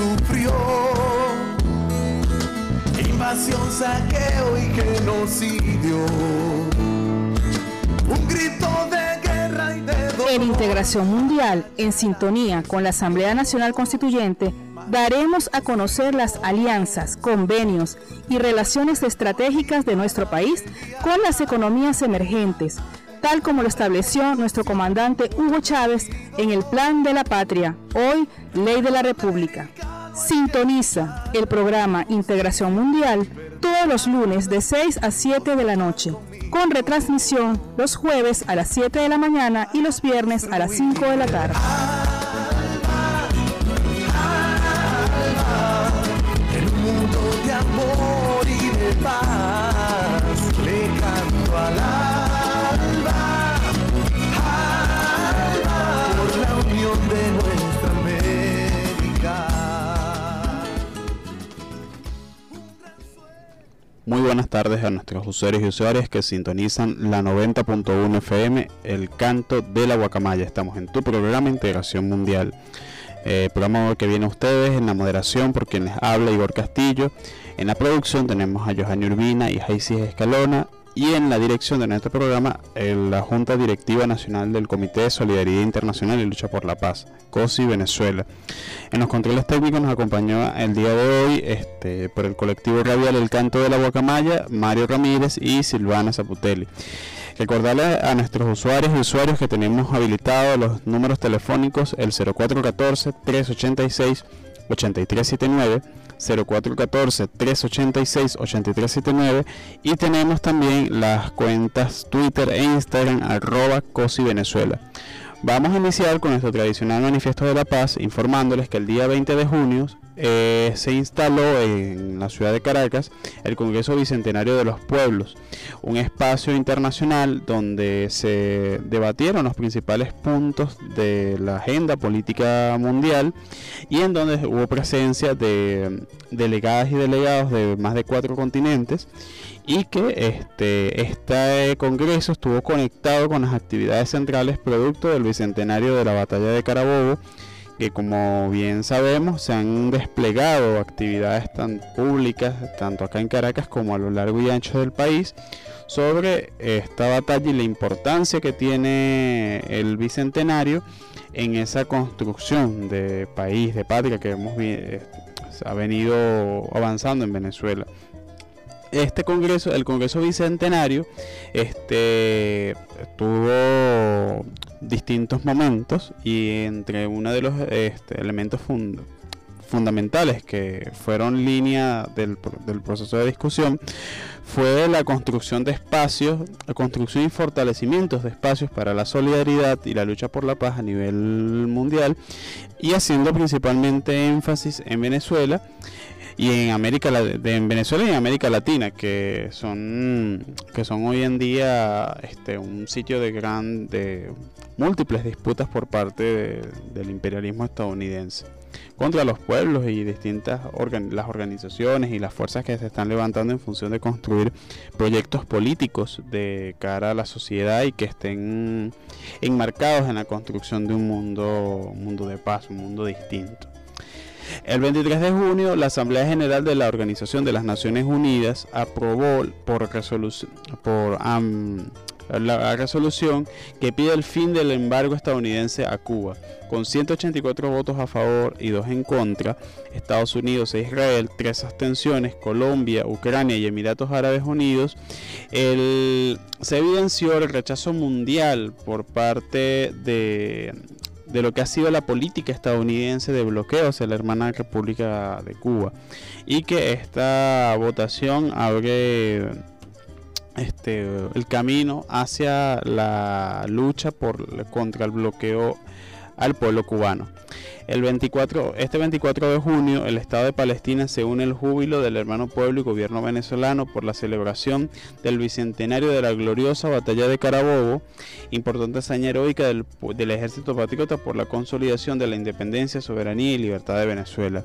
Sufrió invasión, saqueo y genocidio. En Integración Mundial, en sintonía con la Asamblea Nacional Constituyente, daremos a conocer las alianzas, convenios y relaciones estratégicas de nuestro país con las economías emergentes, tal como lo estableció nuestro comandante Hugo Chávez en el Plan de la Patria, hoy Ley de la República. Sintoniza el programa Integración Mundial todos los lunes de 6 a 7 de la noche, con retransmisión los jueves a las 7 de la mañana y los viernes a las 5 de la tarde. Muy buenas tardes a nuestros usuarios y usuarias que sintonizan la 90.1 FM, el canto de la guacamaya. Estamos en tu programa Integración Mundial. Eh, programa que viene a ustedes en la moderación por quienes habla Igor Castillo. En la producción tenemos a Johanny Urbina y Jaisis Escalona. Y en la dirección de nuestro programa, la Junta Directiva Nacional del Comité de Solidaridad Internacional y Lucha por la Paz, COSI Venezuela. En los controles técnicos nos acompañó el día de hoy este, por el colectivo radial El Canto de la Guacamaya, Mario Ramírez y Silvana Zaputelli. Recordarle a nuestros usuarios y usuarios que tenemos habilitados los números telefónicos el 0414-386-8379, 0414-386-8379 y tenemos también las cuentas Twitter e Instagram arroba COSI. Vamos a iniciar con nuestro tradicional manifiesto de la paz informándoles que el día 20 de junio eh, se instaló en la ciudad de Caracas el Congreso Bicentenario de los Pueblos, un espacio internacional donde se debatieron los principales puntos de la agenda política mundial y en donde hubo presencia de delegadas y delegados de más de cuatro continentes y que este, este congreso estuvo conectado con las actividades centrales producto del bicentenario de la batalla de Carabobo que como bien sabemos se han desplegado actividades tan públicas tanto acá en Caracas como a lo largo y ancho del país sobre esta batalla y la importancia que tiene el bicentenario en esa construcción de país, de patria que hemos eh, ha venido avanzando en Venezuela. Este congreso, el congreso bicentenario, este tuvo distintos momentos y entre uno de los este, elementos fund- fundamentales que fueron línea del, del proceso de discusión fue la construcción de espacios, la construcción y fortalecimientos de espacios para la solidaridad y la lucha por la paz a nivel mundial y haciendo principalmente énfasis en Venezuela y en América en Venezuela y en América Latina que son que son hoy en día este un sitio de gran de múltiples disputas por parte de- del imperialismo estadounidense contra los pueblos y distintas las organizaciones y las fuerzas que se están levantando en función de construir proyectos políticos de cara a la sociedad y que estén enmarcados en la construcción de un mundo un mundo de paz un mundo distinto El 23 de junio, la Asamblea General de la Organización de las Naciones Unidas aprobó por resolución, por la resolución que pide el fin del embargo estadounidense a Cuba. Con 184 votos a favor y 2 en contra, Estados Unidos e Israel, tres abstenciones, Colombia, Ucrania y Emiratos Árabes Unidos, se evidenció el rechazo mundial por parte de, de lo que ha sido la política estadounidense de bloqueo hacia la hermana República de Cuba y que esta votación abre este, el camino hacia la lucha por, contra el bloqueo al pueblo cubano. El 24, este 24 de junio, el Estado de Palestina se une al júbilo del hermano pueblo y gobierno venezolano por la celebración del bicentenario de la gloriosa batalla de Carabobo, importante hazaña heroica del, del ejército patriota por la consolidación de la independencia, soberanía y libertad de Venezuela.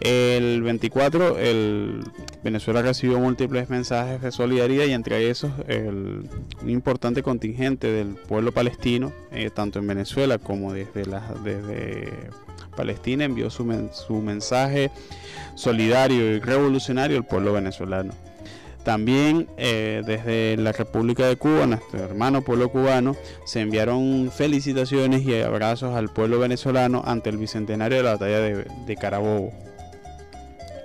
El 24, el Venezuela recibió múltiples mensajes de solidaridad y entre esos el, un importante contingente del pueblo palestino, eh, tanto en Venezuela como desde, la, desde Palestina, envió su, su mensaje solidario y revolucionario al pueblo venezolano. También eh, desde la República de Cuba, nuestro hermano pueblo cubano, se enviaron felicitaciones y abrazos al pueblo venezolano ante el bicentenario de la batalla de, de Carabobo.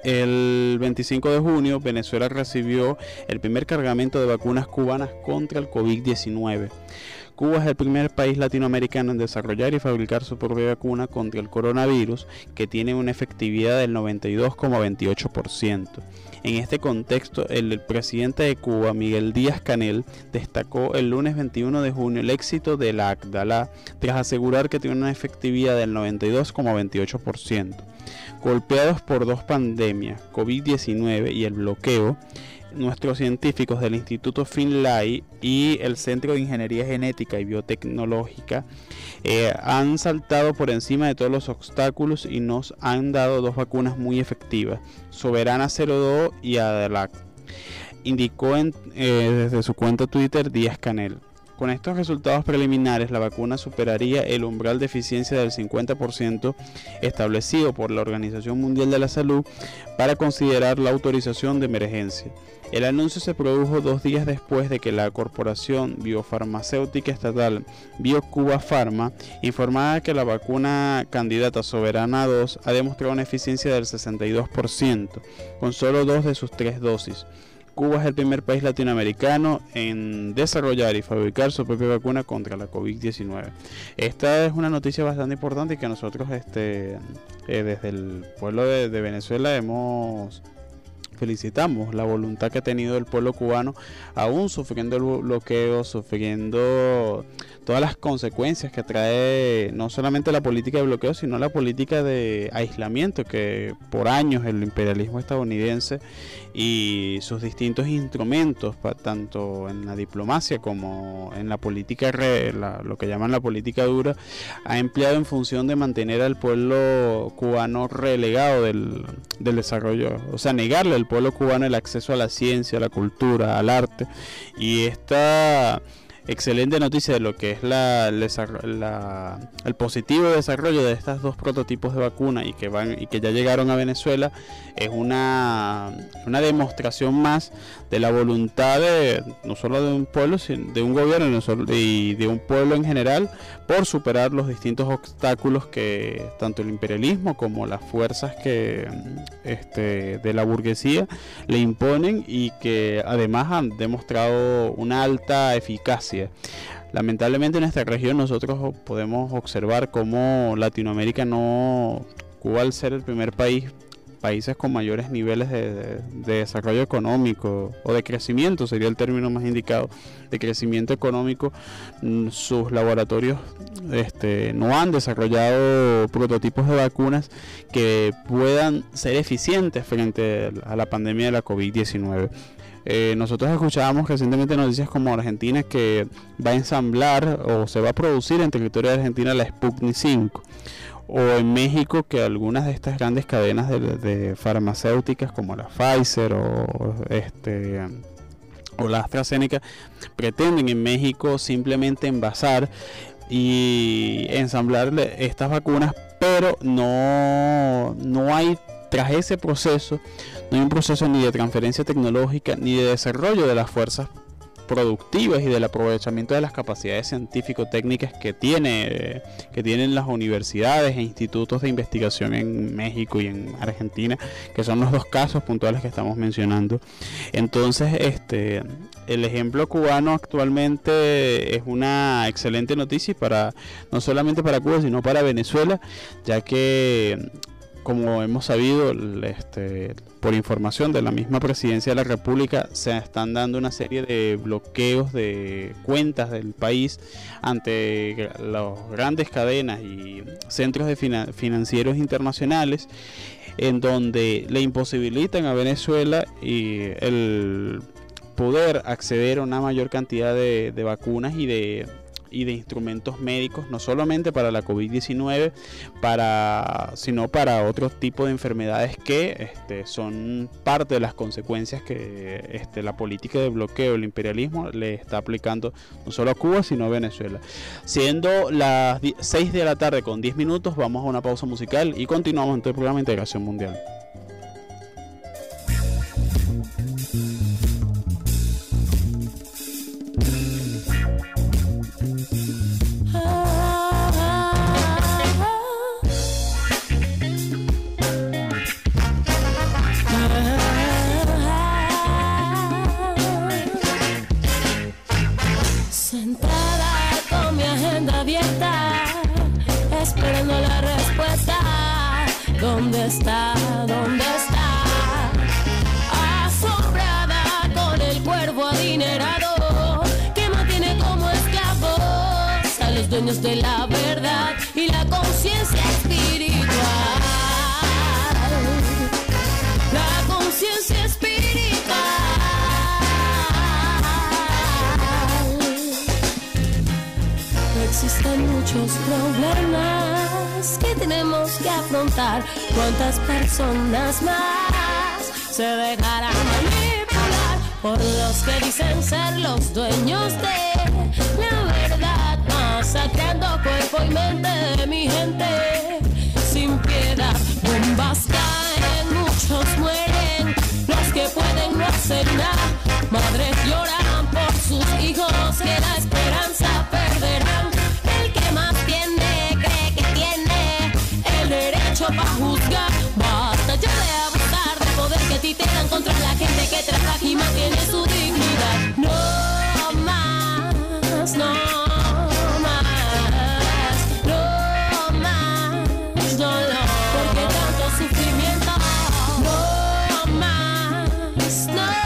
El 25 de junio, Venezuela recibió el primer cargamento de vacunas cubanas contra el COVID-19. Cuba es el primer país latinoamericano en desarrollar y fabricar su propia vacuna contra el coronavirus, que tiene una efectividad del 92,28%. En este contexto, el presidente de Cuba, Miguel Díaz Canel, destacó el lunes 21 de junio el éxito de la ACDALA tras asegurar que tiene una efectividad del 92,28%. Golpeados por dos pandemias, COVID-19 y el bloqueo, nuestros científicos del Instituto Finlay y el Centro de Ingeniería Genética y Biotecnológica eh, han saltado por encima de todos los obstáculos y nos han dado dos vacunas muy efectivas, Soberana 02 y Adelac, indicó en, eh, desde su cuenta Twitter Díaz Canel. Con estos resultados preliminares, la vacuna superaría el umbral de eficiencia del 50% establecido por la Organización Mundial de la Salud para considerar la autorización de emergencia. El anuncio se produjo dos días después de que la corporación biofarmacéutica estatal BioCuba Pharma informara que la vacuna candidata Soberana 2 ha demostrado una eficiencia del 62%, con solo dos de sus tres dosis. Cuba es el primer país latinoamericano en desarrollar y fabricar su propia vacuna contra la COVID-19. Esta es una noticia bastante importante que nosotros este, eh, desde el pueblo de, de Venezuela hemos felicitamos la voluntad que ha tenido el pueblo cubano, aún sufriendo el bloqueo, sufriendo todas las consecuencias que trae no solamente la política de bloqueo, sino la política de aislamiento que por años el imperialismo estadounidense y sus distintos instrumentos, tanto en la diplomacia como en la política, lo que llaman la política dura, ha empleado en función de mantener al pueblo cubano relegado del, del desarrollo, o sea, negarle al pueblo cubano el acceso a la ciencia, a la cultura, al arte, y esta excelente noticia de lo que es la, el positivo desarrollo de estos dos prototipos de vacuna y que van y que ya llegaron a Venezuela es una, una demostración más de la voluntad de no solo de un pueblo sino de un gobierno y de un pueblo en general por superar los distintos obstáculos que tanto el imperialismo como las fuerzas que este, de la burguesía le imponen y que además han demostrado una alta eficacia. Lamentablemente en esta región nosotros podemos observar cómo Latinoamérica no, Cuba ser el primer país, países con mayores niveles de, desarrollo económico o de crecimiento sería el término más indicado, de crecimiento económico, mm, sus laboratorios este, no han desarrollado prototipos de vacunas que puedan ser eficientes frente a la pandemia de la COVID-19. Eh, nosotros escuchábamos recientemente noticias como Argentina que va a ensamblar o se va a producir en territorio de Argentina la Sputnik 5 o en México que algunas de estas grandes cadenas de, farmacéuticas como la Pfizer o este o la AstraZeneca pretenden en México simplemente envasar y ensamblar estas vacunas pero no, no hay tras ese proceso, no hay un proceso ni de transferencia tecnológica ni de desarrollo de las fuerzas productivas y del aprovechamiento de las capacidades científico-técnicas que, tiene, que tienen las universidades e institutos de investigación en México y en Argentina, que son los dos casos puntuales que estamos mencionando. Entonces, este, el ejemplo cubano actualmente es una excelente noticia para no solamente para Cuba, sino para Venezuela, ya que como hemos sabido, este, por información de la misma presidencia de la República, se están dando una serie de bloqueos de cuentas del país ante las grandes cadenas y centros de financieros internacionales, en donde le imposibilitan a Venezuela y el poder acceder a una mayor cantidad de vacunas y de y de instrumentos médicos, no solamente para la COVID-19, para, sino para otro tipo de enfermedades que este, son parte de las consecuencias que este, la política de bloqueo, el imperialismo, le está aplicando no solo a Cuba, sino a Venezuela. Siendo las 6 de la tarde con 10 minutos, vamos a una pausa musical y continuamos en el programa de Integración Mundial. Tenemos que afrontar. ¿Cuántas personas más se dejarán manipular por los que dicen ser los dueños de la verdad? Masacrando cuerpo y mente de mi gente sin piedad. Bombas caen, muchos mueren, los que pueden no hacer nada. Madres lloran por sus hijos que la esperanza contra la gente que trabaja y mantiene su dignidad. No más, no más, no más dolor. Porque tanto sufrimiento. No más, no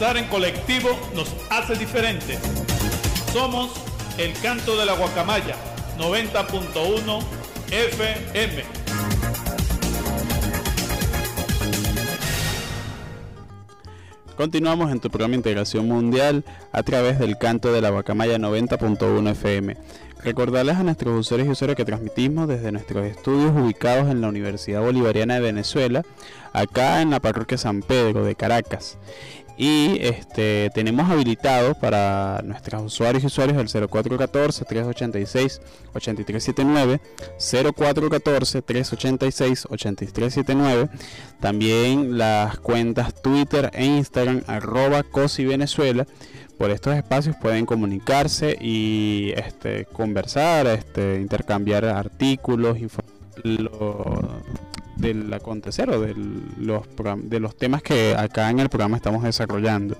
Pensar en colectivo nos hace diferente. Somos el canto de la guacamaya 90.1 FM. Continuamos en tu programa Integración Mundial a través del canto de la Guacamaya 90.1 FM. Recordarles a nuestros usuarios y usuarios que transmitimos desde nuestros estudios ubicados en la Universidad Bolivariana de Venezuela, acá en la parroquia San Pedro de Caracas. Y este, tenemos habilitado para nuestros usuarios y usuarios el 0414-386-8379, 0414-386-8379, también las cuentas Twitter e Instagram arroba COSI. Por estos espacios pueden comunicarse y este, conversar, este, intercambiar artículos, del acontecer o de los, de los temas que acá en el programa estamos desarrollando.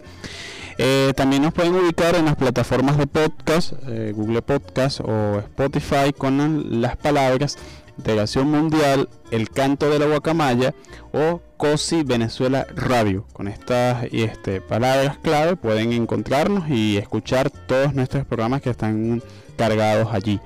Eh, también nos pueden ubicar en las plataformas de podcast, eh, Google Podcast o Spotify con las palabras Integración Mundial, El Canto de la Guacamaya o COSI Venezuela Radio. Con estas este, palabras clave pueden encontrarnos y escuchar todos nuestros programas que están cargados allí.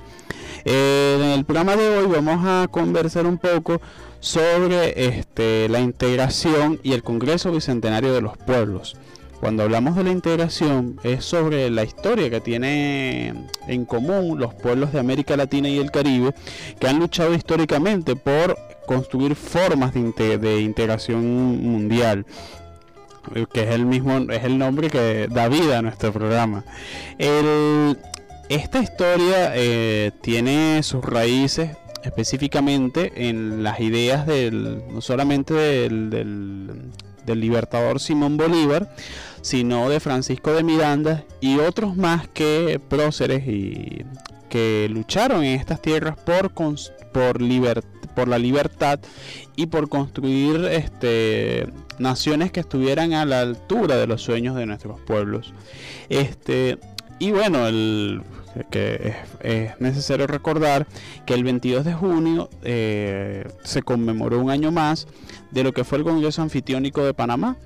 Eh, en el programa de hoy vamos a conversar un poco sobre este, la integración y el Congreso Bicentenario de los Pueblos. Cuando hablamos de la integración es sobre la historia que tiene en común los pueblos de América Latina y el Caribe que han luchado históricamente por construir formas de, integración mundial que es el mismo es el nombre que da vida a nuestro programa esta historia eh, tiene sus raíces específicamente en las ideas del, no solamente del, del, libertador Simón Bolívar, sino de Francisco de Miranda y otros más que próceres y que lucharon en estas tierras por, por, por la libertad y por construir este, naciones que estuvieran a la altura de los sueños de nuestros pueblos. Este, y bueno, el, que es, necesario recordar que el 22 de junio eh, se conmemoró un año más de lo que fue el Congreso Anfitriónico de Panamá.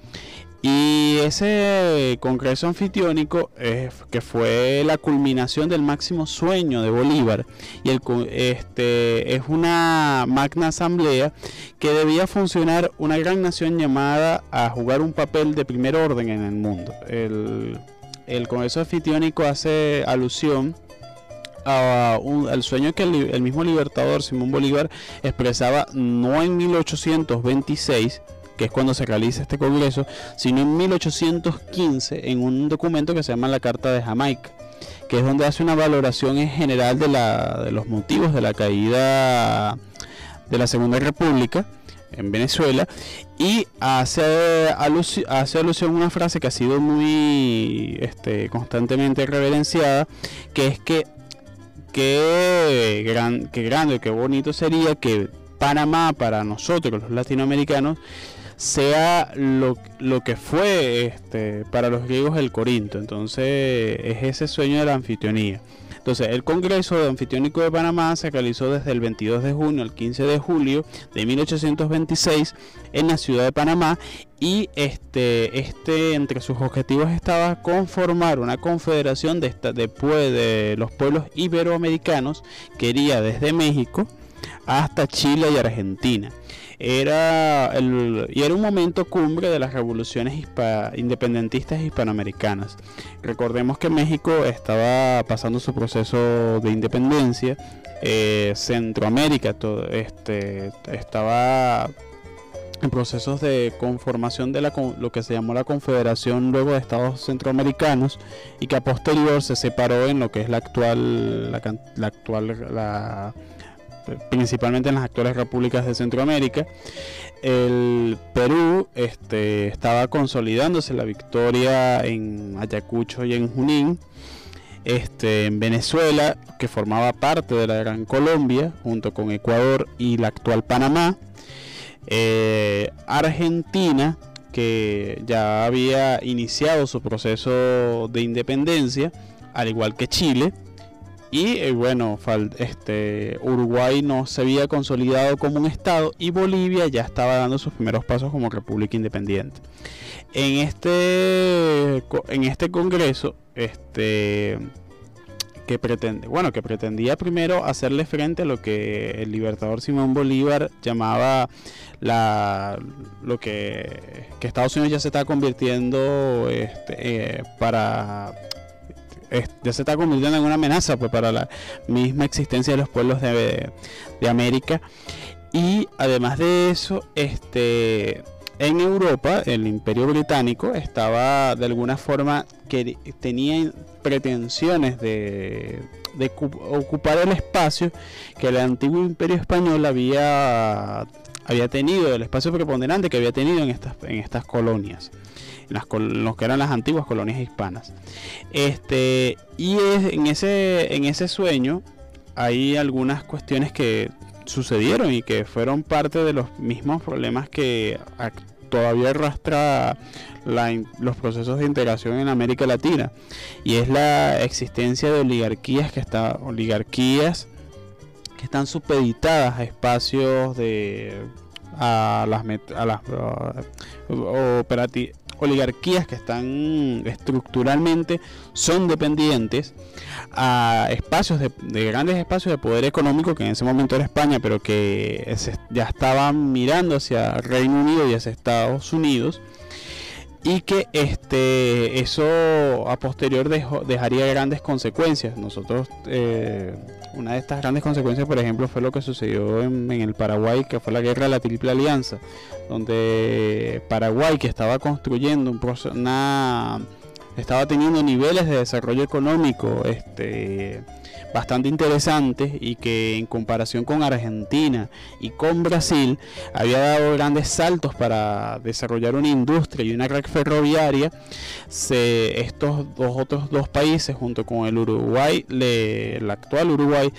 Y ese Congreso Anfitriónico, eh, que fue la culminación del máximo sueño de Bolívar, y el, este, es una magna asamblea que debía funcionar una gran nación llamada a jugar un papel de primer orden en el mundo. El, el Congreso Anfitriónico hace alusión a al sueño que el, mismo libertador Simón Bolívar expresaba no en 1826, que es cuando se realiza este congreso, sino en 1815 en un documento que se llama la Carta de Jamaica, que es donde hace una valoración en general de, la, de los motivos de la caída de la Segunda República en Venezuela y hace, hace alusión a una frase que ha sido muy este, constantemente reverenciada, que es que qué, gran, qué grande, qué bonito sería que Panamá para nosotros los latinoamericanos sea lo, lo, que fue este, para los griegos el Corinto. Entonces es ese sueño de la anfitrionía. Entonces, el Congreso de Anfitriónico de Panamá se realizó desde el 22 de junio al 15 de julio de 1826 en la ciudad de Panamá y este, este entre sus objetivos estaba conformar una confederación de, esta, de, de los pueblos iberoamericanos que iría desde México hasta Chile y Argentina era el, y era un momento cumbre de las revoluciones independentistas hispanoamericanas. Recordemos que México estaba pasando su proceso de independencia, eh, Centroamérica todo, este, estaba en procesos de conformación de la, lo que se llamó la Confederación luego de Estados Centroamericanos y que a posterior se separó en lo que es la actual la, la actual principalmente en las actuales repúblicas de Centroamérica. El Perú este, estaba consolidándose la victoria en Ayacucho y en Junín. Este, en Venezuela, que formaba parte de la Gran Colombia, junto con Ecuador y la actual Panamá. Eh, Argentina, que ya había iniciado su proceso de independencia, al igual que Chile, y eh, bueno, este, Uruguay no se había consolidado como un estado y Bolivia ya estaba dando sus primeros pasos como república independiente. En este, en este congreso, este, que pretende, bueno, que pretendía primero hacerle frente a lo que el libertador Simón Bolívar llamaba la, lo que, que Estados Unidos ya se está convirtiendo este, eh, para ya se está convirtiendo en una amenaza pues, para la misma existencia de los pueblos de, de América. Y además de eso este en Europa el Imperio Británico estaba de alguna forma que tenía pretensiones de, de ocu- ocupar el espacio que el antiguo Imperio Español había había tenido el espacio preponderante que había tenido en estas en estas colonias las los que eran las antiguas colonias hispanas. Este y es, en ese en ese sueño hay algunas cuestiones que sucedieron y que fueron parte de los mismos problemas que todavía arrastra los procesos de integración en América Latina. Y es la existencia de oligarquías que está oligarquías que están supeditadas a espacios de a las met- a las operati- oligarquías que están estructuralmente son dependientes a espacios de, de grandes espacios de poder económico que en ese momento era España pero que ya estaban mirando hacia Reino Unido y hacia Estados Unidos y que este eso a posterior dejó- dejaría grandes consecuencias. Nosotros eh, una de estas grandes consecuencias por ejemplo fue lo que sucedió en, el Paraguay que fue la guerra de la Triple Alianza donde Paraguay que estaba construyendo un proce- una estaba teniendo niveles de desarrollo económico este bastante interesantes y que en comparación con Argentina y con Brasil había dado grandes saltos para desarrollar una industria y una red ferroviaria se, estos dos otros dos países junto con el Uruguay el actual Uruguay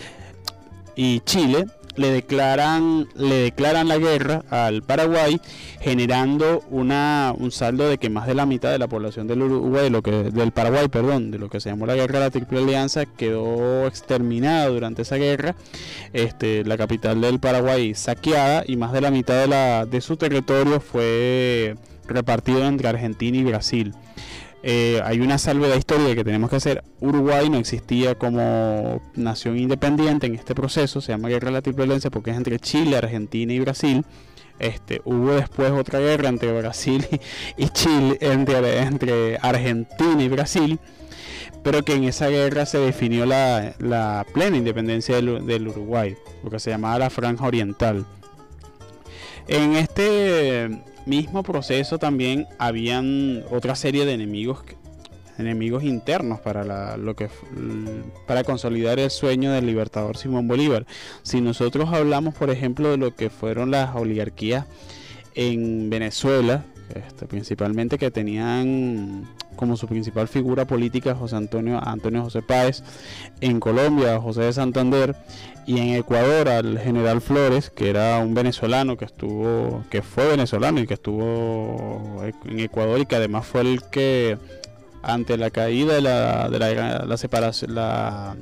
y Chile le declaran le declaran la guerra al Paraguay generando una un saldo de que más de la mitad de la población del Uruguay lo que del Paraguay perdón de lo que se llamó la guerra de la Triple Alianza quedó exterminada durante esa guerra. Este la capital del Paraguay saqueada y más de la mitad de la de su territorio fue repartido entre Argentina y Brasil eh, hay una salvedad histórica que tenemos que hacer. Uruguay no existía como nación independiente en este proceso, se llama Guerra de la Triple Alianza porque es entre Chile, Argentina y Brasil. Este, hubo después otra guerra entre Brasil y, Chile, entre, Argentina y Brasil, pero que en esa guerra se definió la, plena independencia del Uruguay, lo que se llamaba la Franja Oriental. En este mismo proceso también habían otra serie de enemigos enemigos internos para la- lo que para consolidar el sueño del libertador Simón Bolívar. Si nosotros hablamos, por ejemplo, de lo que fueron las oligarquías en Venezuela, este, principalmente que tenían como su principal figura política José Antonio Antonio José Páez, en Colombia José de Santander y en Ecuador al general Flores, que era un venezolano que estuvo, que fue venezolano y que estuvo en Ecuador y que además fue el que ante la caída de la, de la,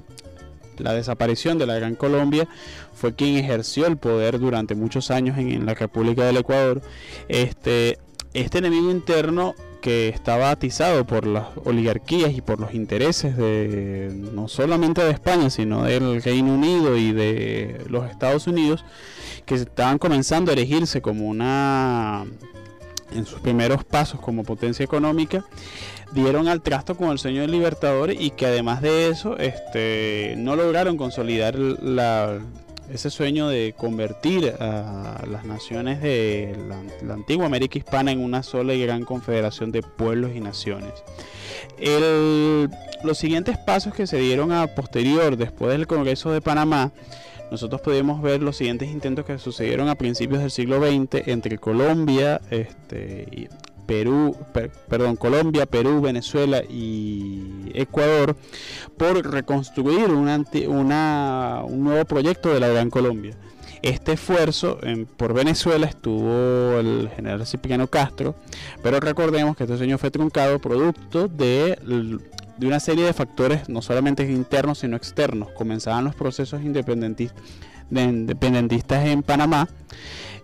la desaparición de la Gran Colombia, fue quien ejerció el poder durante muchos años en, en la República del Ecuador. Este, este enemigo interno que estaba atizado por las oligarquías y por los intereses de no solamente de España, sino del Reino Unido y de los Estados Unidos, que estaban comenzando a erigirse como una en sus primeros pasos como potencia económica, dieron al trasto con el sueño del libertador y que además de eso este, no lograron consolidar la, ese sueño de convertir a las naciones de la, antigua América Hispana en una sola y gran confederación de pueblos y naciones. Los siguientes pasos que se dieron a posterior, después del Congreso de Panamá, nosotros podemos ver los siguientes intentos que sucedieron a principios del siglo XX entre Colombia, este, Perú, per- perdón, Colombia, Perú, Venezuela y Ecuador por reconstruir un, anti- una- un nuevo proyecto de la Gran Colombia. Este esfuerzo por Venezuela estuvo el general Cipriano Castro, pero recordemos que este sueño fue truncado producto de, de una serie de factores no solamente internos sino externos. Comenzaban los procesos independentistas de independentistas en Panamá.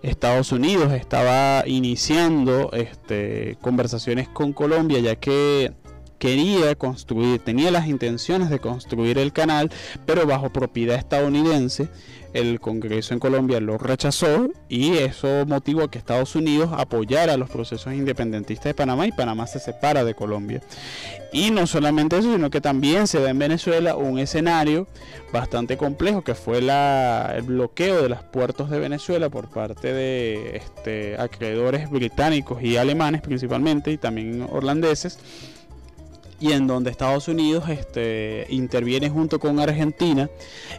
Estados Unidos estaba iniciando este, conversaciones con Colombia ya que quería construir, tenía las intenciones de construir el canal, pero bajo propiedad estadounidense. El Congreso en Colombia lo rechazó y eso motivó a que Estados Unidos apoyara los procesos independentistas de Panamá y Panamá se separa de Colombia. Y no solamente eso, sino que también se da en Venezuela un escenario bastante complejo que fue el bloqueo de los puertos de Venezuela por parte de este, acreedores británicos y alemanes principalmente y también holandeses y en donde Estados Unidos este, interviene junto con Argentina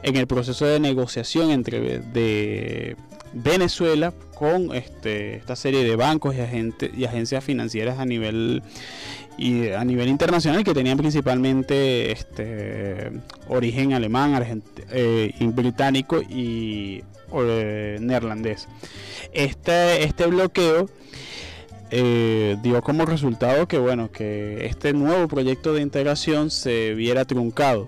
en el proceso de negociación entre de Venezuela con este, esta serie de bancos y, agentes, y agencias financieras a nivel y a nivel internacional que tenían principalmente este, origen alemán, eh, británico y eh, neerlandés. Este, este bloqueo eh, dio como resultado que bueno que este nuevo proyecto de integración se viera truncado.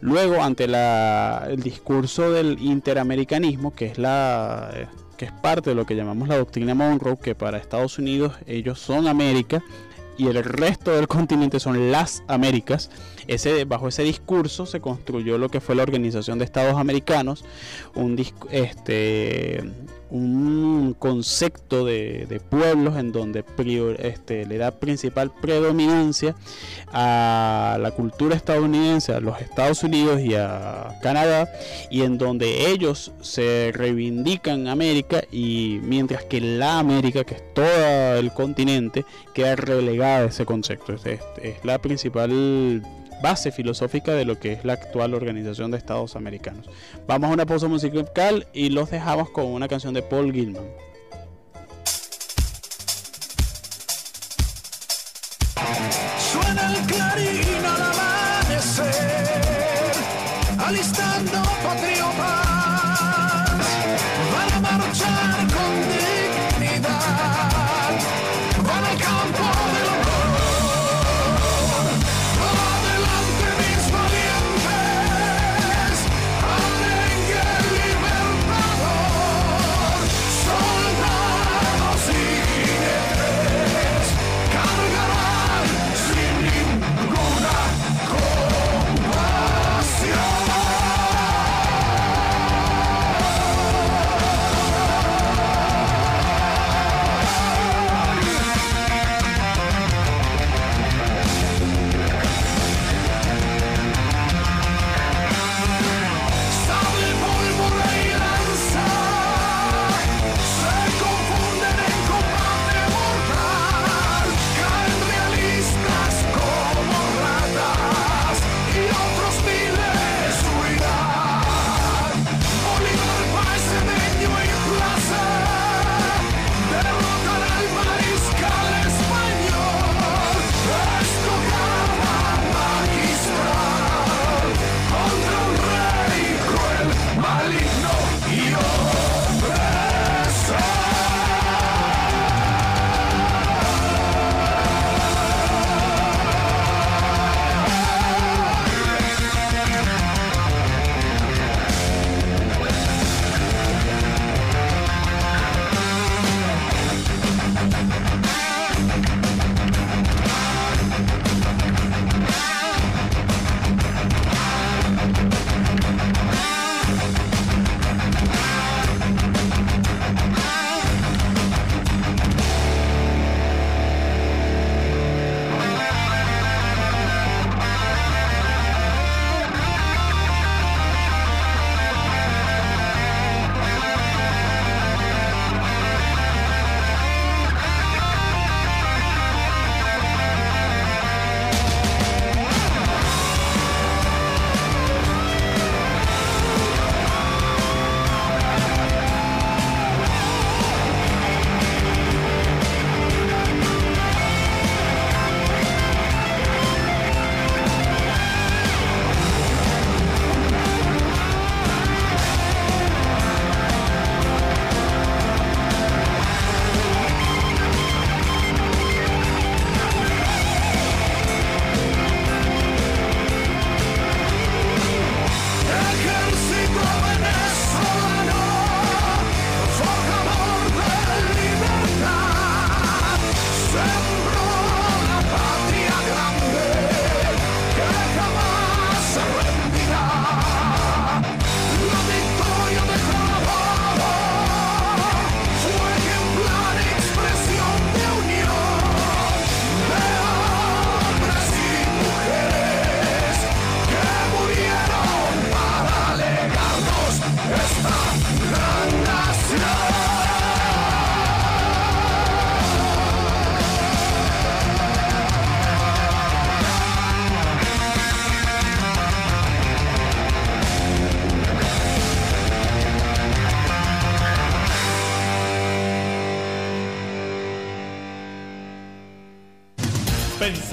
Luego, ante el discurso del interamericanismo, que es la que es parte de lo que llamamos la doctrina Monroe, que para Estados Unidos ellos son América y el resto del continente son las Américas. Ese, bajo ese discurso se construyó lo que fue la Organización de Estados Americanos, un, este, un concepto de, pueblos en donde este, le da principal predominancia a la cultura estadounidense, a los Estados Unidos y a Canadá, y en donde ellos se reivindican América y mientras que la América, que es todo el continente, queda relegada a ese concepto. es la principal base filosófica de lo que es la actual Organización de Estados Americanos. Vamos a una pausa musical y los dejamos con una canción de Paul Gilman.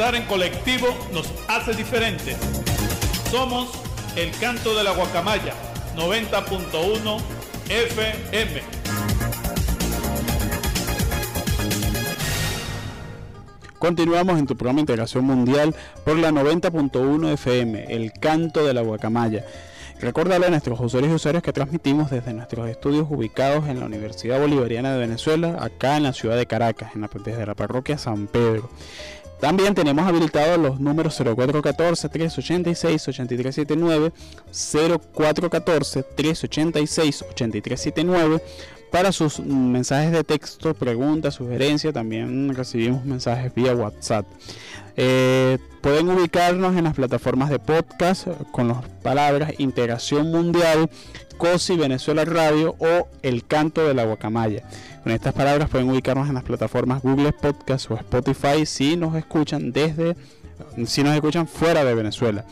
Pensar en colectivo nos hace diferentes. Somos el canto de la guacamaya 90.1 FM. Continuamos en tu programa Integración Mundial por la 90.1 FM, el canto de la guacamaya. Recordarle a nuestros usuarios y usuarios que transmitimos desde nuestros estudios ubicados en la Universidad Bolivariana de Venezuela, acá en la ciudad de Caracas, en la, desde la parroquia San Pedro. También tenemos habilitados los números 0414-386-8379, 0414-386-8379 para sus mensajes de texto, preguntas, sugerencias. También recibimos mensajes vía WhatsApp. Eh, pueden ubicarnos en las plataformas de podcast con las palabras Integración Mundial, COSI Venezuela Radio o El Canto de la Guacamaya. Con estas palabras pueden ubicarnos en las plataformas Google Podcast o Spotify si nos escuchan desde si nos escuchan fuera de Venezuela.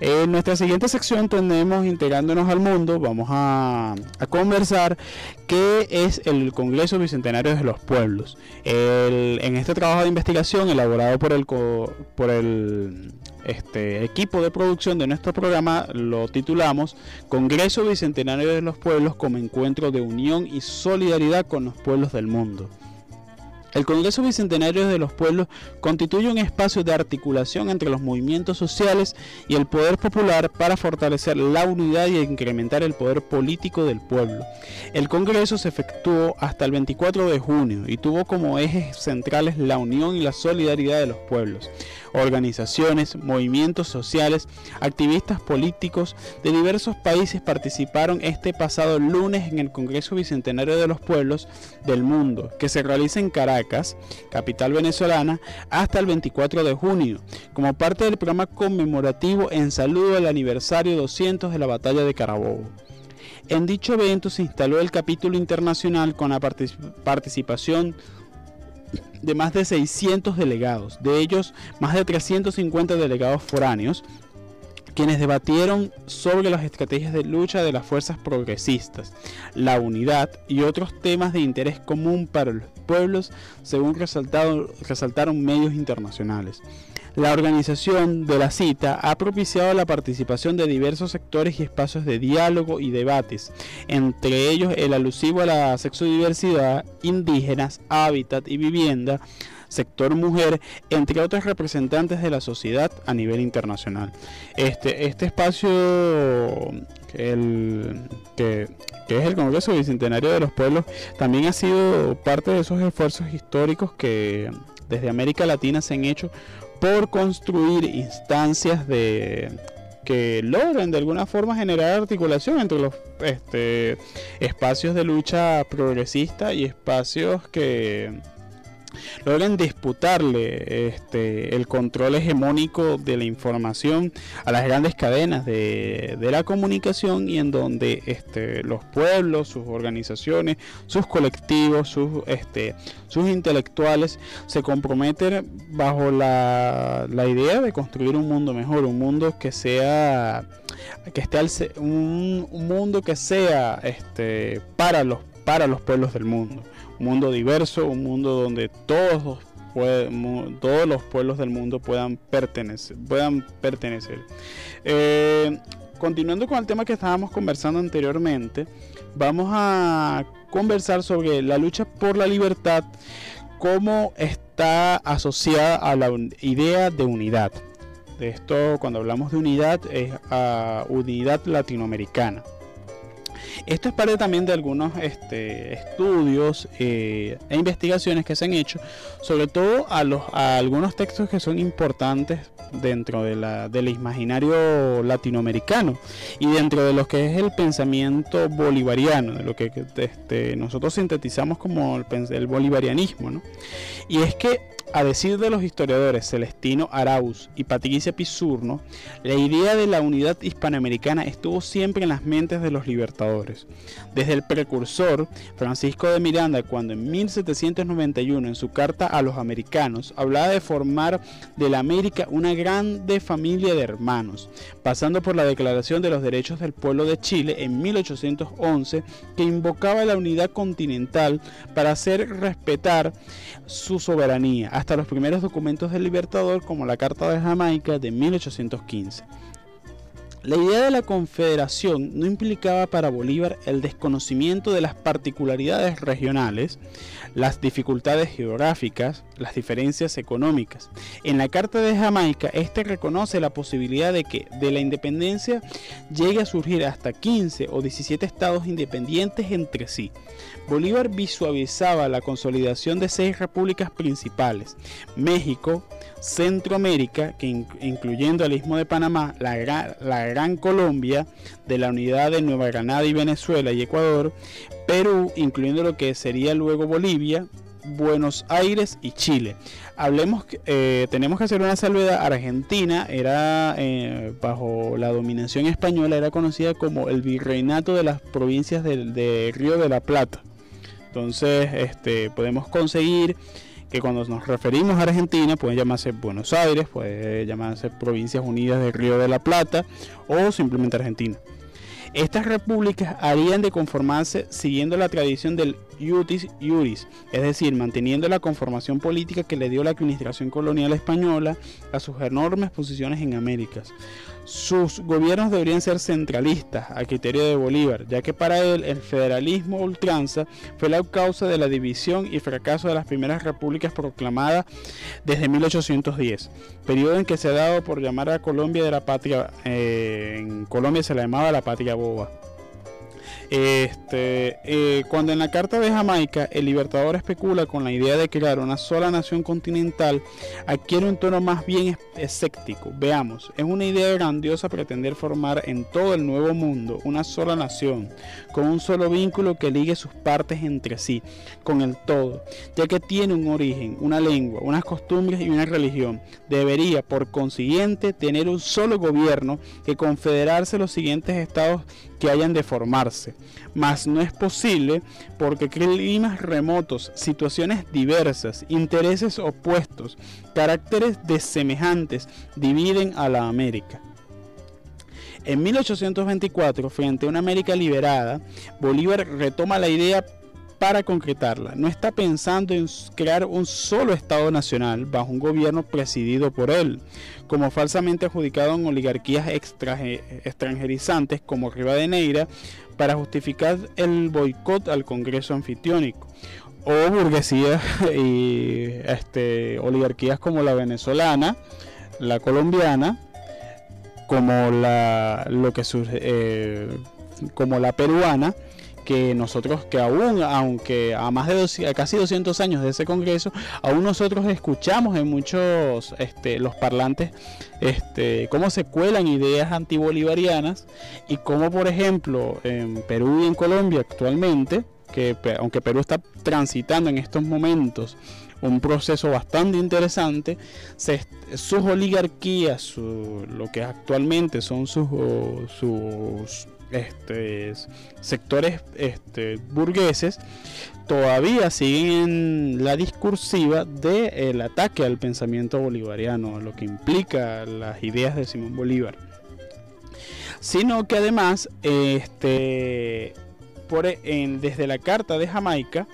En nuestra siguiente sección tenemos Integrándonos al Mundo, vamos a, conversar qué es el Congreso Bicentenario de los Pueblos. en este trabajo de investigación elaborado por el, por el este equipo de producción de nuestro programa lo titulamos Congreso Bicentenario de los Pueblos como encuentro de unión y solidaridad con los pueblos del mundo. El Congreso Bicentenario de los Pueblos constituye un espacio de articulación entre los movimientos sociales y el poder popular para fortalecer la unidad y incrementar el poder político del pueblo. El Congreso se efectuó hasta el 24 de junio y tuvo como ejes centrales la unión y la solidaridad de los pueblos organizaciones, movimientos sociales, activistas políticos de diversos países participaron este pasado lunes en el Congreso Bicentenario de los Pueblos del Mundo, que se realiza en Caracas, capital venezolana, hasta el 24 de junio, como parte del programa conmemorativo en saludo al aniversario 200 de la batalla de Carabobo. En dicho evento se instaló el capítulo internacional con la participación de más de 600 delegados, de ellos más de 350 delegados foráneos, quienes debatieron sobre las estrategias de lucha de las fuerzas progresistas, la unidad y otros temas de interés común para los pueblos, según resaltaron medios internacionales. La organización de la cita ha propiciado la participación de diversos sectores y espacios de diálogo y debates, entre ellos el alusivo a la sexodiversidad, indígenas, hábitat y vivienda, sector mujer, entre otros representantes de la sociedad a nivel internacional. Este, este espacio que, es el Congreso Bicentenario de los Pueblos, también ha sido parte de esos esfuerzos históricos que desde América Latina se han hecho por construir instancias de que logren de alguna forma generar articulación entre los este, espacios de lucha progresista y espacios que logren disputarle este, el control hegemónico de la información a las grandes cadenas de, la comunicación y en donde este, los pueblos, sus organizaciones, sus colectivos, sus, este, sus intelectuales se comprometen bajo la, idea de construir un mundo mejor, un mundo que sea que esté al, un, un, mundo que sea este, para los para los pueblos del mundo mundo diverso, un mundo donde todos, todos los pueblos del mundo puedan pertenecer. Puedan pertenecer. Eh, continuando con el tema que estábamos conversando anteriormente, vamos a conversar sobre la lucha por la libertad, cómo está asociada a la idea de unidad. De esto, cuando hablamos de unidad, es a unidad latinoamericana. Esto es parte también de algunos este, estudios eh, e investigaciones que se han hecho, sobre todo a, los, a algunos textos que son importantes dentro de la, del imaginario latinoamericano y dentro de lo que es el pensamiento bolivariano, de lo que este, nosotros sintetizamos como el, el bolivarianismo. ¿no? Y es que a decir de los historiadores Celestino Arauz y Patricia Pisurno, la idea de la unidad hispanoamericana estuvo siempre en las mentes de los libertadores. Desde el precursor, Francisco de Miranda, cuando en 1791 en su carta a los americanos hablaba de formar de la América una grande familia de hermanos, pasando por la Declaración de los Derechos del Pueblo de Chile en 1811, que invocaba la unidad continental para hacer respetar su soberanía hasta los primeros documentos del Libertador como la Carta de Jamaica de 1815. La idea de la confederación no implicaba para Bolívar el desconocimiento de las particularidades regionales, las dificultades geográficas, las diferencias económicas. En la Carta de Jamaica, este reconoce la posibilidad de que de la independencia llegue a surgir hasta 15 o 17 estados independientes entre sí. Bolívar visualizaba la consolidación de seis repúblicas principales, México, Centroamérica, que incluyendo el Istmo de Panamá, la, Gran Colombia, de la unidad de Nueva Granada y Venezuela y Ecuador, Perú, incluyendo lo que sería luego Bolivia, Buenos Aires y Chile. Hablemos, eh, tenemos que hacer una salvedad. Argentina era eh, bajo la dominación española, era conocida como el virreinato de las provincias de Río de la Plata. Entonces, este, podemos conseguir que cuando nos referimos a Argentina puede llamarse Buenos Aires, puede llamarse Provincias Unidas del Río de la Plata o simplemente Argentina. Estas repúblicas harían de conformarse siguiendo la tradición del iutis iuris, es decir, manteniendo la conformación política que le dio la administración colonial española a sus enormes posiciones en Américas. Sus gobiernos deberían ser centralistas, a criterio de Bolívar, ya que para él el federalismo ultranza fue la causa de la división y fracaso de las primeras repúblicas proclamadas desde 1810, periodo en que se ha dado por llamar a Colombia de la patria, eh, en Colombia se la llamaba la patria boba. Este, eh, cuando en la Carta de Jamaica el Libertador especula con la idea de crear una sola nación continental, adquiere un tono más bien escéptico. Veamos, es una idea grandiosa pretender formar en todo el nuevo mundo una sola nación, con un solo vínculo que ligue sus partes entre sí, con el todo, ya que tiene un origen, una lengua, unas costumbres y una religión. Debería, por consiguiente, tener un solo gobierno que confederarse los siguientes estados que hayan de formarse. Mas no es posible porque climas remotos, situaciones diversas, intereses opuestos, caracteres desemejantes dividen a la América. En 1824, frente a una América liberada, Bolívar retoma la idea para concretarla. No está pensando en crear un solo Estado nacional bajo un gobierno presidido por él, como falsamente adjudicado en oligarquías extranjerizantes como Rivadeneira, para justificar el boicot al Congreso anfitriónico o burguesías y este, oligarquías como la venezolana, la colombiana, como la lo que eh, como la peruana que nosotros que aún, aunque a más de casi 200 años de ese congreso, aún nosotros escuchamos en muchos este, los parlantes este, cómo se cuelan ideas antibolivarianas y cómo, por ejemplo, en Perú y en Colombia actualmente, que aunque Perú está transitando en estos momentos un proceso bastante interesante, sus oligarquías, lo que actualmente son sus, sus este, sectores este, burgueses todavía siguen en la discursiva del ataque al pensamiento bolivariano, lo que implica las ideas de Simón Bolívar. Sino que además, este, por, en, desde la Carta de Jamaica,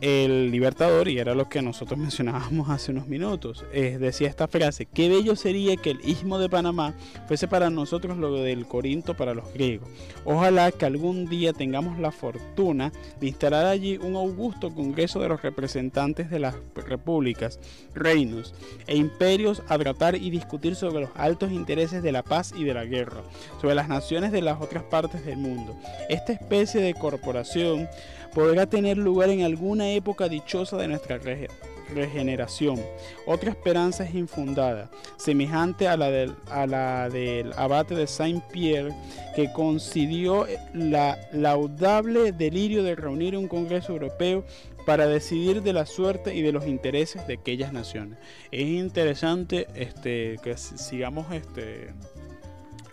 el Libertador, y era lo que nosotros mencionábamos hace unos minutos, decía esta frase, qué bello sería que el istmo de Panamá fuese para nosotros lo del Corinto para los griegos. Ojalá que algún día tengamos la fortuna de instalar allí un augusto Congreso de los representantes de las repúblicas, reinos e imperios a tratar y discutir sobre los altos intereses de la paz y de la guerra, sobre las naciones de las otras partes del mundo. Esta especie de corporación podrá tener lugar en alguna época dichosa de nuestra regeneración. Otra esperanza es infundada, semejante a la del, a la del abate de Saint-Pierre, que concidió la laudable delirio de reunir un Congreso Europeo para decidir de la suerte y de los intereses de aquellas naciones. Es interesante este, que sigamos este,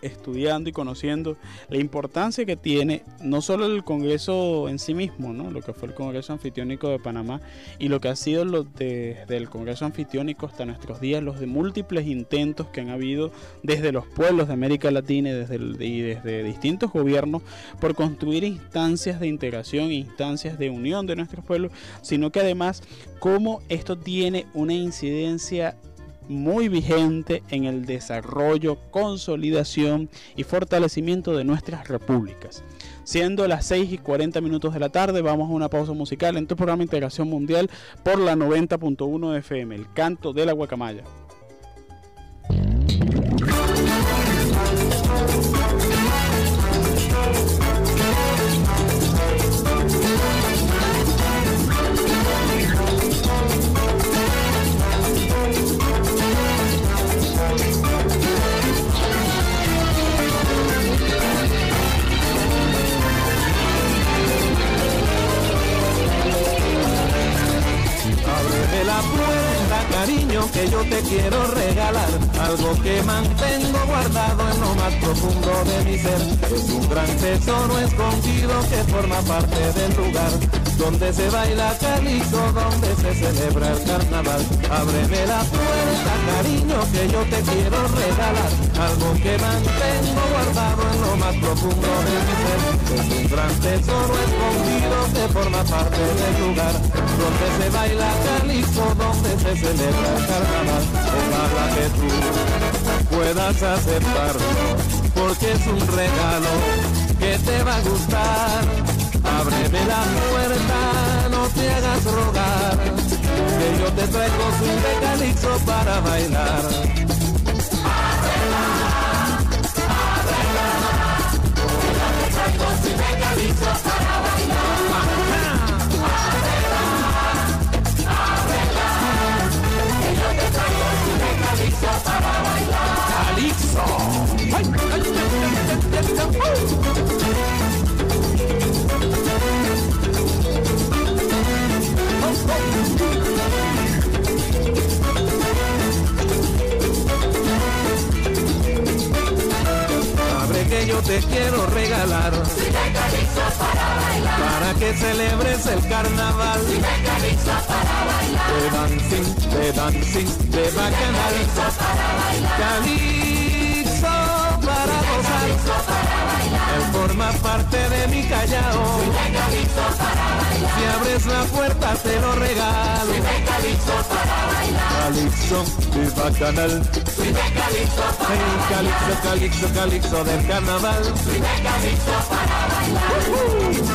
estudiando y conociendo la importancia que tiene no solo el Congreso en sí mismo, ¿no? lo que fue el Congreso Anfitriónico de Panamá y lo que ha sido desde el Congreso Anfitriónico hasta nuestros días, los de múltiples intentos que han habido desde los pueblos de América Latina y desde, y desde distintos gobiernos por construir instancias de integración, instancias de unión de nuestros pueblos, sino que además cómo esto tiene una incidencia muy vigente en el desarrollo, consolidación y fortalecimiento de nuestras repúblicas. Siendo las 6 y 40 minutos de la tarde, vamos a una pausa musical en tu programa Integración Mundial por la 90.1 FM, el canto de la guacamaya. Quiero regalar. Algo que mantengo guardado en lo más profundo de mi ser. Es un gran tesoro escondido que forma parte del lugar donde se baila calixto, donde se celebra el carnaval. Ábreme la puerta, cariño, que yo te quiero regalar. Algo que mantengo guardado en lo más profundo de mi ser. Es un gran tesoro escondido que forma parte del lugar donde se baila calixto donde se celebra el carnaval. Ojalá que tú puedas aceptarlo, porque es un regalo que te va a gustar. Ábreme la puerta, no te hagas rogar, que yo te traigo un de calixto para bailar. Ábrela, ábrela, yo te traigo swing de calixto para bailar. para bailar. Calixto. Abre que yo te quiero regalar. Si para bailar. Para que celebres el carnaval. Si para bailar. De dancing, de dancing, de bacanal. para bailar. Para gozar. Él forma parte de mi callao. Abres la puerta te lo regalo. Si calixto para bailar. Calixto de bacanal. Si calixto para bailar. Calixto, calixto, calixto del carnaval. Si calixto para bailar.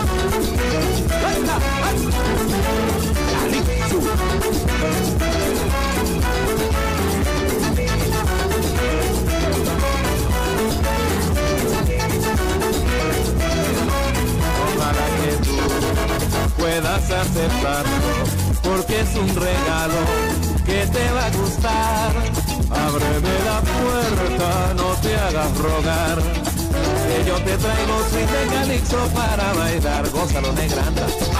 Puedas aceptarlo, porque es un regalo que te va a gustar. Ábreme la puerta, no te hagas rogar, que yo te traigo swing de calixto para bailar, gózalo de para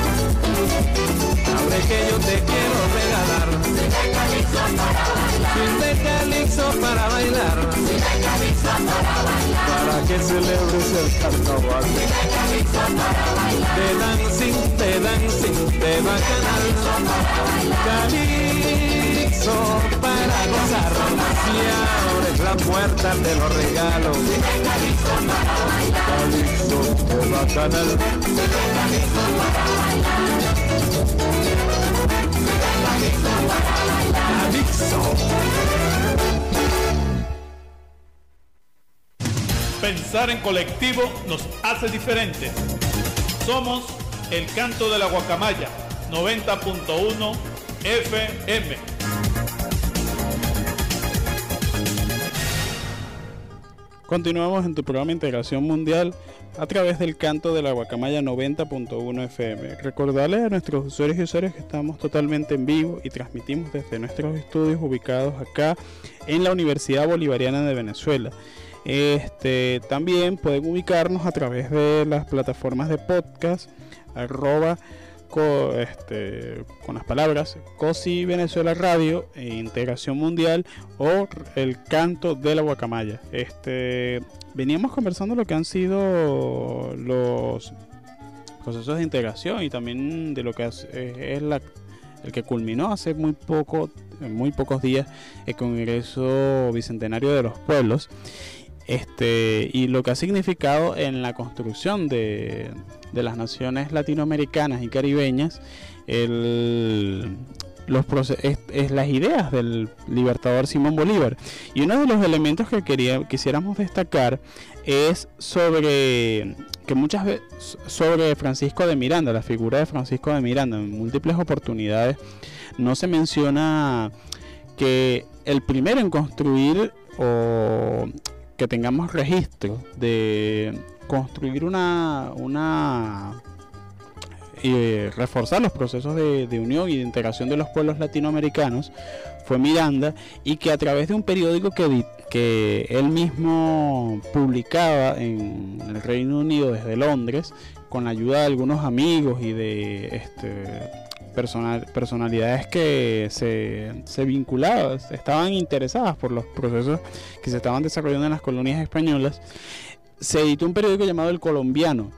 Abre que yo te quiero regalar. De calixto para bailar. Para que celebres el carnaval. De dancing, de dancing, de bacanal. Calixto para gozar. Si abres la puerta te lo regalo. Calixto de bacanal. Pensar en colectivo nos hace diferentes. Somos el canto de la guacamaya 90.1 FM. Continuamos en tu programa Integración Mundial a través del canto de la Guacamaya 90.1 FM. Recordarles a nuestros usuarios y usuarios que estamos totalmente en vivo y transmitimos desde nuestros estudios ubicados acá en la Universidad Bolivariana de Venezuela. Este, también pueden ubicarnos a través de las plataformas de podcast, arroba este, con las palabras COSI Venezuela Radio, e Integración Mundial o El Canto de la Guacamaya. Este, veníamos conversando lo que han sido los procesos de integración y también de lo que es, la, el que culminó hace muy poco, muy pocos días el Congreso Bicentenario de los Pueblos. Este, y lo que ha significado en la construcción de, de las naciones latinoamericanas y caribeñas los es, las ideas del libertador Simón Bolívar. Y uno de los elementos que quería, quisiéramos destacar es sobre que muchas veces sobre Francisco de Miranda, la figura de Francisco de Miranda, en múltiples oportunidades no se menciona que el primero en construir o que tengamos registro de construir una, una y reforzar los procesos de, unión y de integración de los pueblos latinoamericanos fue Miranda y que a través de un periódico que, que él mismo publicaba en el Reino Unido desde Londres con la ayuda de algunos amigos y de este, personal, personalidades que se, se vinculaban, estaban interesadas por los procesos que se estaban desarrollando en las colonias españolas se editó un periódico llamado El Colombiano,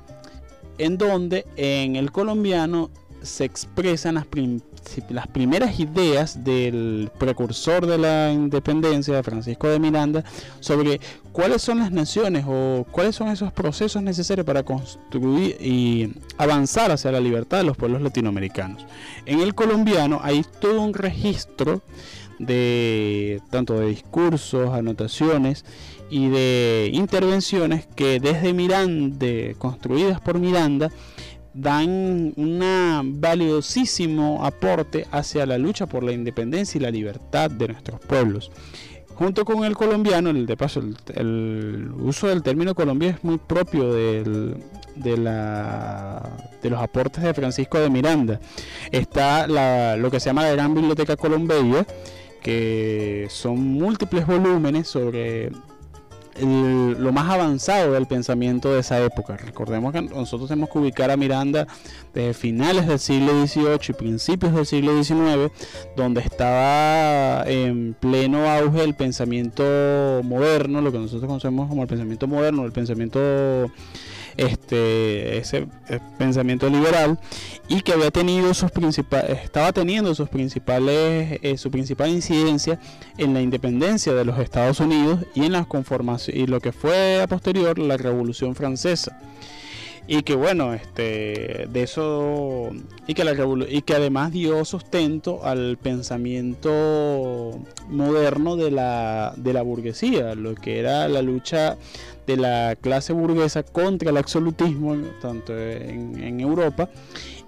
en donde en El Colombiano se expresan las, las primeras ideas del precursor de la independencia, Francisco de Miranda, sobre cuáles son las naciones o cuáles son esos procesos necesarios para construir y avanzar hacia la libertad de los pueblos latinoamericanos. En el colombiano hay todo un registro de tanto de discursos, anotaciones y de intervenciones que desde Miranda, construidas por Miranda, dan un valiosísimo aporte hacia la lucha por la independencia y la libertad de nuestros pueblos. Junto con el colombiano, el, de paso, el, uso del término Colombia es muy propio de, la, los aportes de Francisco de Miranda. Está lo que se llama la Gran Biblioteca Colombia, que son múltiples volúmenes sobre lo más avanzado del pensamiento de esa época. Recordemos que nosotros tenemos que ubicar a Miranda desde finales del siglo XVIII y principios del siglo XIX, donde estaba en pleno auge el pensamiento moderno, lo que nosotros conocemos como el pensamiento moderno, el pensamiento este ese eh, pensamiento liberal y que había tenido sus principales estaba teniendo sus principales eh, su principal incidencia en la independencia de los Estados Unidos y en la conformación y lo que fue a posterior la Revolución Francesa. Y que bueno este de eso y que la y que además dio sustento al pensamiento moderno de la de la burguesía lo que era la lucha de la clase burguesa contra el absolutismo, tanto en, Europa,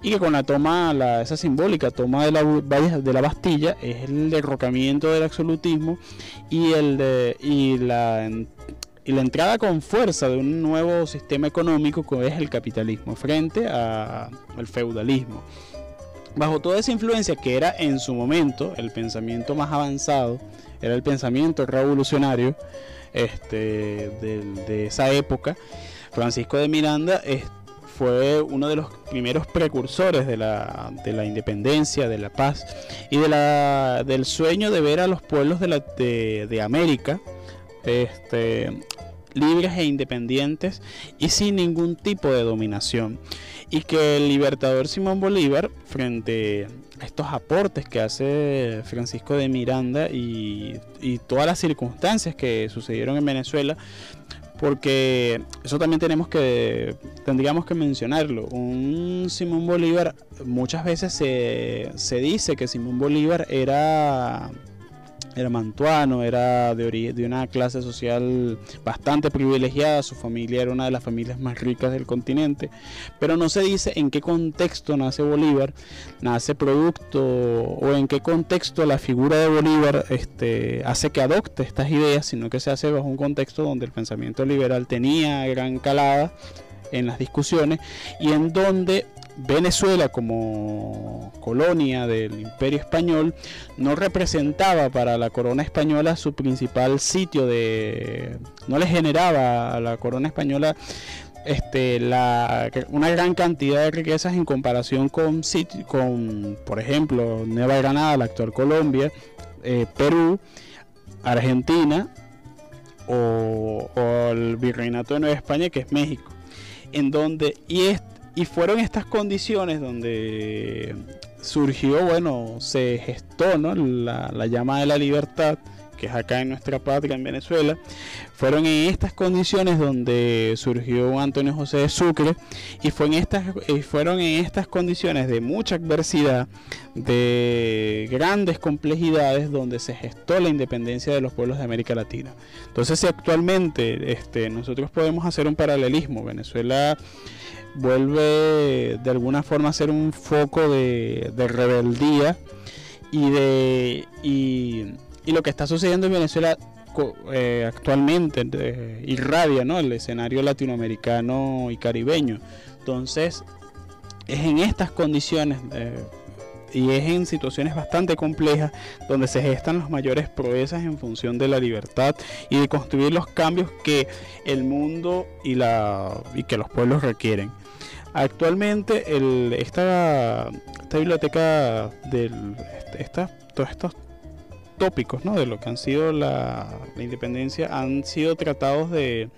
y que con la toma, la, esa simbólica toma de la, de la Bastilla, es el derrocamiento del absolutismo y, el de, y, la, y la entrada con fuerza de un nuevo sistema económico que es el capitalismo frente al feudalismo. Bajo toda esa influencia que era en su momento el pensamiento más avanzado, era el pensamiento revolucionario, este, de, esa época, Francisco de Miranda fue uno de los primeros precursores de la, de la, independencia, de la paz y de la, del sueño de ver a los pueblos de, la, de, América este, libres e independientes y sin ningún tipo de dominación. Y que el libertador Simón Bolívar, frente estos aportes que hace Francisco de Miranda y, todas las circunstancias que sucedieron en Venezuela, porque eso también tenemos que tendríamos que mencionarlo. Un Simón Bolívar muchas veces se, se dice que Simón Bolívar era era mantuano, era de, una clase social bastante privilegiada, su familia era una de las familias más ricas del continente, pero no se dice en qué contexto nace Bolívar, nace producto o en qué contexto la figura de Bolívar este, hace que adopte estas ideas, sino que se hace bajo un contexto donde el pensamiento liberal tenía gran calada en las discusiones y en donde Venezuela como colonia del imperio español no representaba para la corona española su principal sitio de no le generaba a la corona española este, la, una gran cantidad de riquezas en comparación con, con por ejemplo, Nueva Granada, la actual Colombia, eh, Perú, Argentina o, el Virreinato de Nueva España, que es México, en donde, y y fueron estas condiciones donde surgió, bueno, se gestó ¿no? la, la llama de la libertad, que es acá en nuestra patria, en Venezuela. Fueron en estas condiciones donde surgió Antonio José de Sucre y fue en estas, fueron en estas condiciones de mucha adversidad, de grandes complejidades, donde se gestó la independencia de los pueblos de América Latina. Entonces, si actualmente este, nosotros podemos hacer un paralelismo, Venezuela vuelve de alguna forma a ser un foco de, rebeldía y de y, lo que está sucediendo en Venezuela eh, actualmente irradia ¿no? el escenario latinoamericano y caribeño entonces es en estas condiciones eh, y es en situaciones bastante complejas donde se gestan las mayores proezas en función de la libertad y de construir los cambios que el mundo y, la, y que los pueblos requieren. Actualmente el, esta, esta biblioteca de este, todos estos tópicos ¿no? de lo que han sido la, independencia han sido tratados de,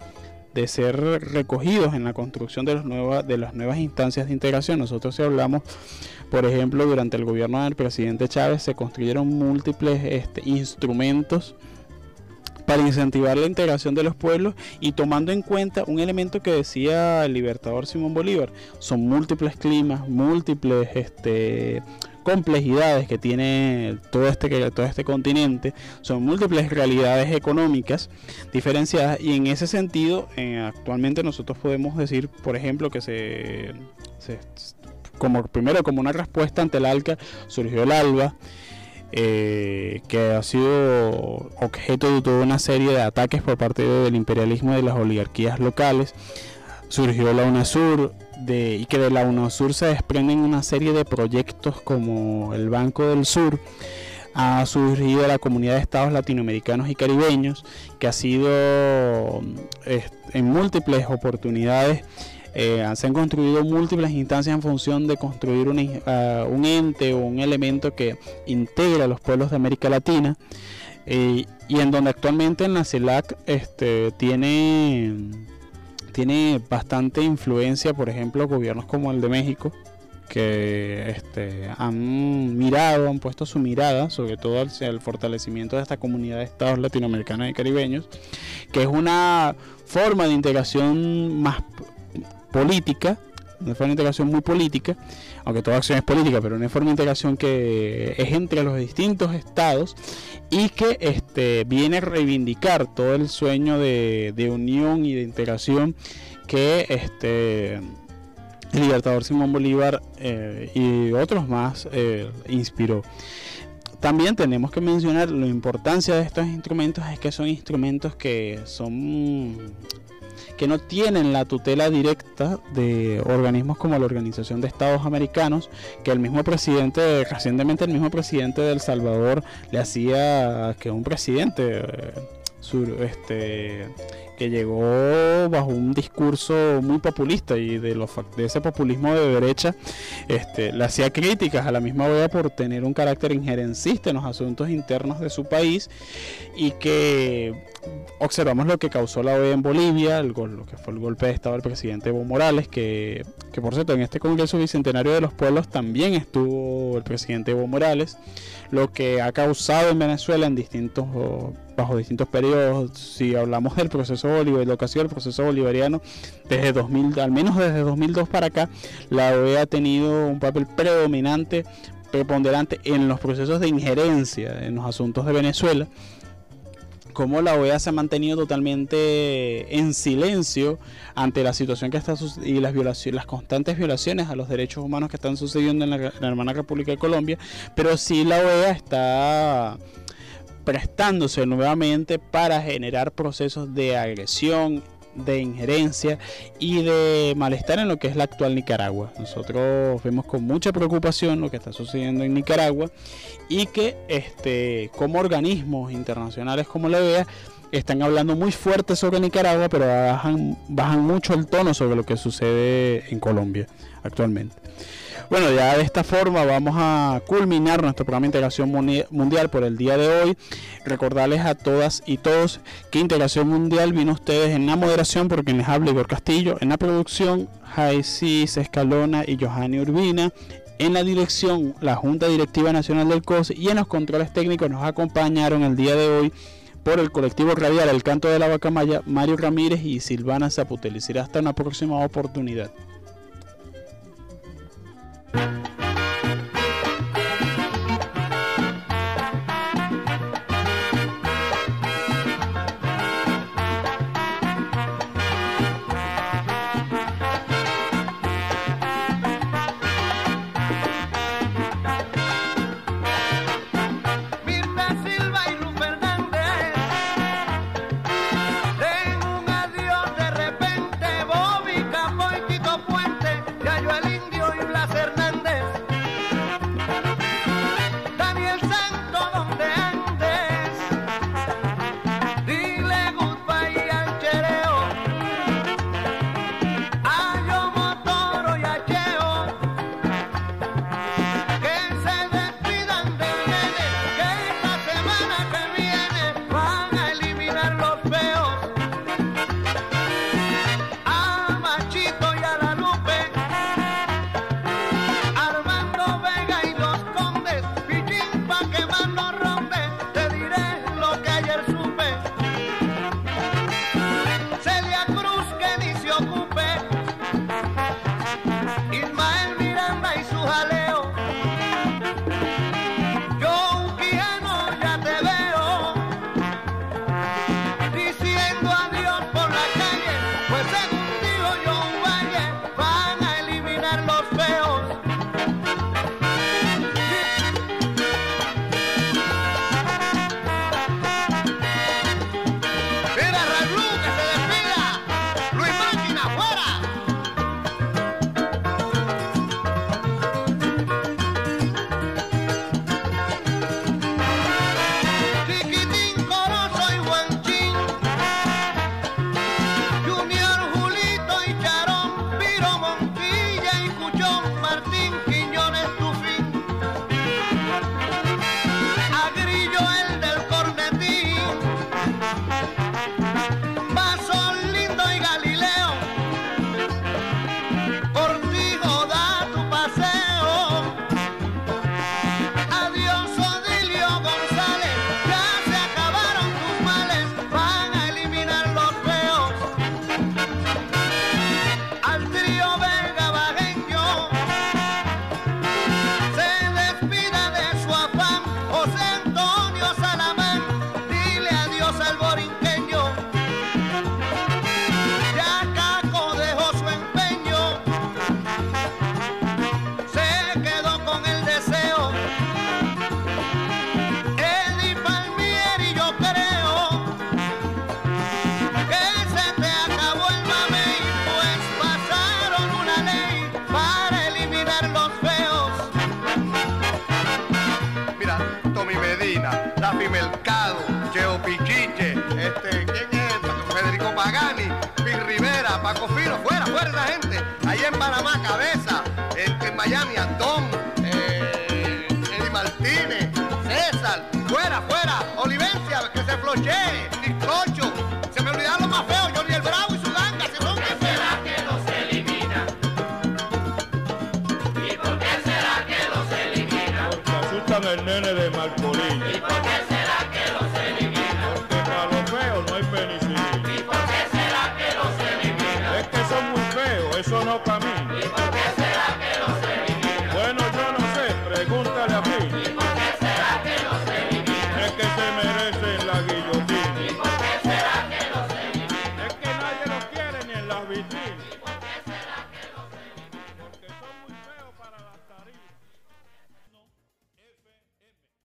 de, ser recogidos en la construcción de, los de las nuevas instancias de integración. Nosotros si hablamos, por ejemplo, durante el gobierno del presidente Chávez se construyeron múltiples este, instrumentos para incentivar la integración de los pueblos y tomando en cuenta un elemento que decía el libertador Simón Bolívar, son múltiples climas, múltiples este, complejidades que tiene todo este, todo este continente, son múltiples realidades económicas diferenciadas y en ese sentido eh, actualmente nosotros podemos decir, por ejemplo, que se, se, como primero como una respuesta ante el ALCA surgió el ALBA, eh, que ha sido objeto de toda una serie de ataques por parte del imperialismo de las oligarquías locales. Surgió la UNASUR y que de la UNASUR se desprenden una serie de proyectos como el Banco del Sur. Ha surgido la comunidad de estados latinoamericanos y caribeños, que ha sido en múltiples oportunidades eh, se han construido múltiples instancias en función de construir un, un ente o un elemento que integra a los pueblos de América Latina eh, y en donde actualmente en la CELAC este, tiene, tiene bastante influencia, por ejemplo, gobiernos como el de México, que este, han mirado, han puesto su mirada sobre todo hacia el fortalecimiento de esta comunidad de estados latinoamericanos y caribeños, que es una forma de integración más política, una forma de integración muy política, aunque toda acción es política, pero una forma de integración que es entre los distintos estados y que este, viene a reivindicar todo el sueño de, unión y de integración que este, el libertador Simón Bolívar eh, y otros más eh, inspiró. También tenemos que mencionar la importancia de estos instrumentos, es que son instrumentos que son que no tienen la tutela directa de organismos como la Organización de Estados Americanos, que el mismo presidente, recientemente el mismo presidente de El Salvador le hacía que un presidente eh, este, que llegó bajo un discurso muy populista y de, los, de ese populismo de derecha, este, le hacía críticas a la misma OEA por tener un carácter injerencista en los asuntos internos de su país y que observamos lo que causó la OEA en Bolivia, el lo que fue el golpe de estado del presidente Evo Morales, que, que por cierto en este Congreso Bicentenario de los Pueblos también estuvo el presidente Evo Morales, lo que ha causado en Venezuela en distintos bajo distintos periodos, si hablamos del proceso bolivariano, lo que ha sido el proceso bolivariano, desde 2000, al menos desde 2002 para acá, la OEA ha tenido un papel predominante preponderante en los procesos de injerencia en los asuntos de Venezuela, cómo la OEA se ha mantenido totalmente en silencio ante la situación que está y las violaciones, las constantes violaciones a los derechos humanos que están sucediendo en la, en la hermana República de Colombia, pero sí la OEA está prestándose nuevamente para generar procesos de agresión, de injerencia y de malestar en lo que es la actual Nicaragua. Nosotros vemos con mucha preocupación lo que está sucediendo en Nicaragua y que este, como organismos internacionales como la OEA están hablando muy fuerte sobre Nicaragua, pero bajan, bajan mucho el tono sobre lo que sucede en Colombia actualmente. Bueno, ya de esta forma vamos a culminar nuestro programa de Integración Mundial por el día de hoy. Recordarles a todas y todos que Integración Mundial vino a ustedes en la moderación por quien les habla Igor Castillo, en la producción Jaisis Escalona y Johanny Urbina, en la dirección la Junta Directiva Nacional del COS y en los controles técnicos nos acompañaron el día de hoy por el colectivo radial El Canto de la Bacamaya, Mario Ramírez y Silvana Zaputel. será hasta una próxima oportunidad.